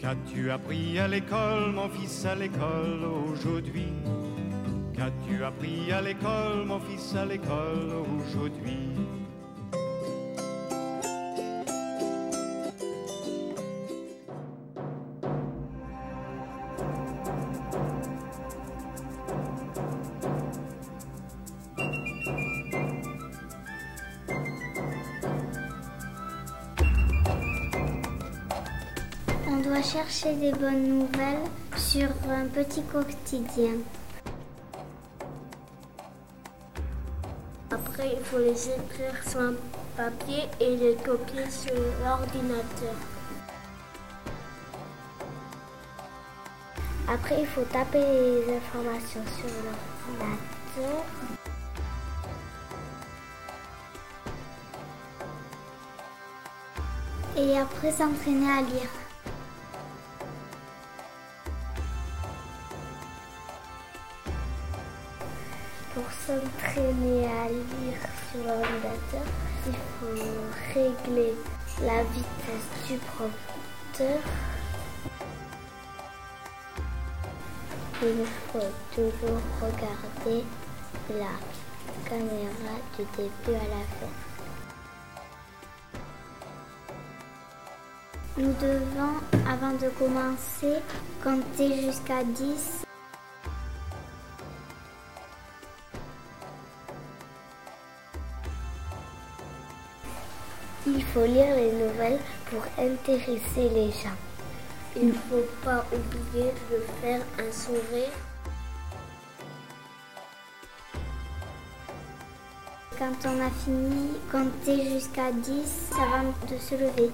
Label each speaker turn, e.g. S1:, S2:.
S1: Qu'as-tu appris à l'école, mon fils, à l'école aujourd'hui? Qu'as-tu appris à l'école, mon fils, à l'école aujourd'hui?
S2: On doit chercher des bonnes nouvelles sur un petit quotidien.
S3: Après, il faut les écrire sur un papier et les copier sur l'ordinateur.
S2: Après, il faut taper les informations sur l'ordinateur. Et après, s'entraîner à lire. Pour s'entraîner à lire sur l'ordinateur, il faut régler la vitesse du prompteur. Il faut toujours regarder la caméra du début à la fin. Nous devons, avant de commencer, compter jusqu'à 10. Il faut lire les nouvelles pour intéresser les gens.
S3: Il ne faut pas oublier de faire un sourire.
S2: Quand on a fini, compter jusqu'à 10 avant de se lever.